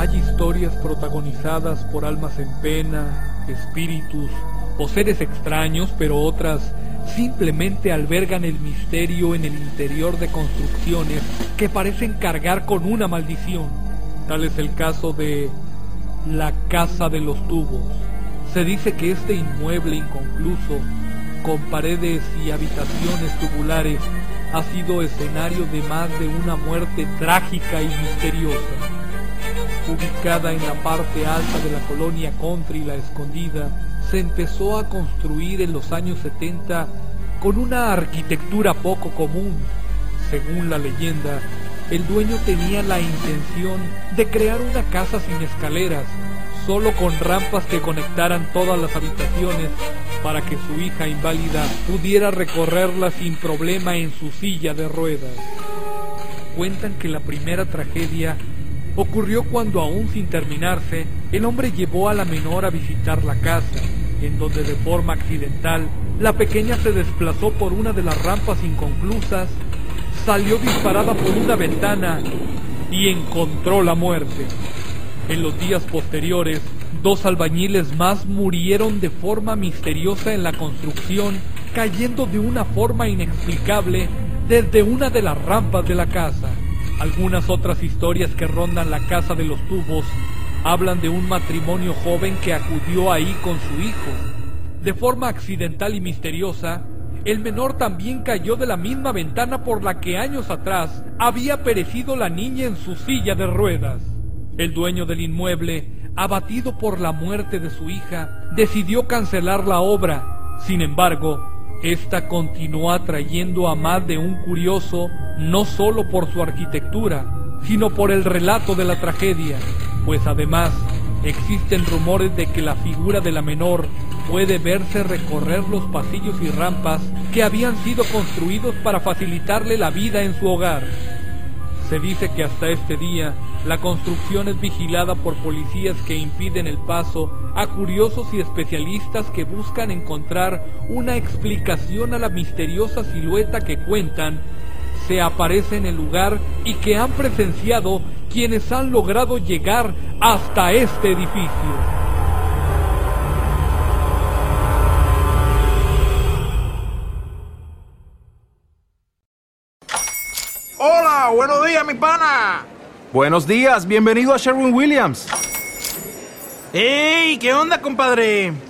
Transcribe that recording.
Hay historias protagonizadas por almas en pena, espíritus o seres extraños, pero otras simplemente albergan el misterio en el interior de construcciones que parecen cargar con una maldición. Tal es el caso de la Casa de los Tubos. Se dice que este inmueble inconcluso, con paredes y habitaciones tubulares, ha sido escenario de más de una muerte trágica y misteriosa ubicada en la parte alta de la colonia Country La Escondida, se empezó a construir en los años 70 con una arquitectura poco común. Según la leyenda, el dueño tenía la intención de crear una casa sin escaleras, solo con rampas que conectaran todas las habitaciones para que su hija inválida pudiera recorrerla sin problema en su silla de ruedas. Cuentan que la primera tragedia ocurrió cuando aún sin terminarse, el hombre llevó a la menor a visitar la casa, en donde de forma accidental la pequeña se desplazó por una de las rampas inconclusas, salió disparada por una ventana y encontró la muerte. En los días posteriores, dos albañiles más murieron de forma misteriosa en la construcción, cayendo de una forma inexplicable desde una de las rampas de la casa. Algunas otras historias que rondan la casa de los tubos hablan de un matrimonio joven que acudió ahí con su hijo. De forma accidental y misteriosa, el menor también cayó de la misma ventana por la que años atrás había perecido la niña en su silla de ruedas. El dueño del inmueble, abatido por la muerte de su hija, decidió cancelar la obra. Sin embargo, esta continuó atrayendo a más de un curioso no solo por su arquitectura, sino por el relato de la tragedia, pues además existen rumores de que la figura de la menor puede verse recorrer los pasillos y rampas que habían sido construidos para facilitarle la vida en su hogar. Se dice que hasta este día la construcción es vigilada por policías que impiden el paso a curiosos y especialistas que buscan encontrar una explicación a la misteriosa silueta que cuentan se aparece en el lugar y que han presenciado quienes han logrado llegar hasta este edificio. Hola, buenos días, mi pana. Buenos días, bienvenido a Sherwin Williams. ¡Ey! ¿Qué onda, compadre?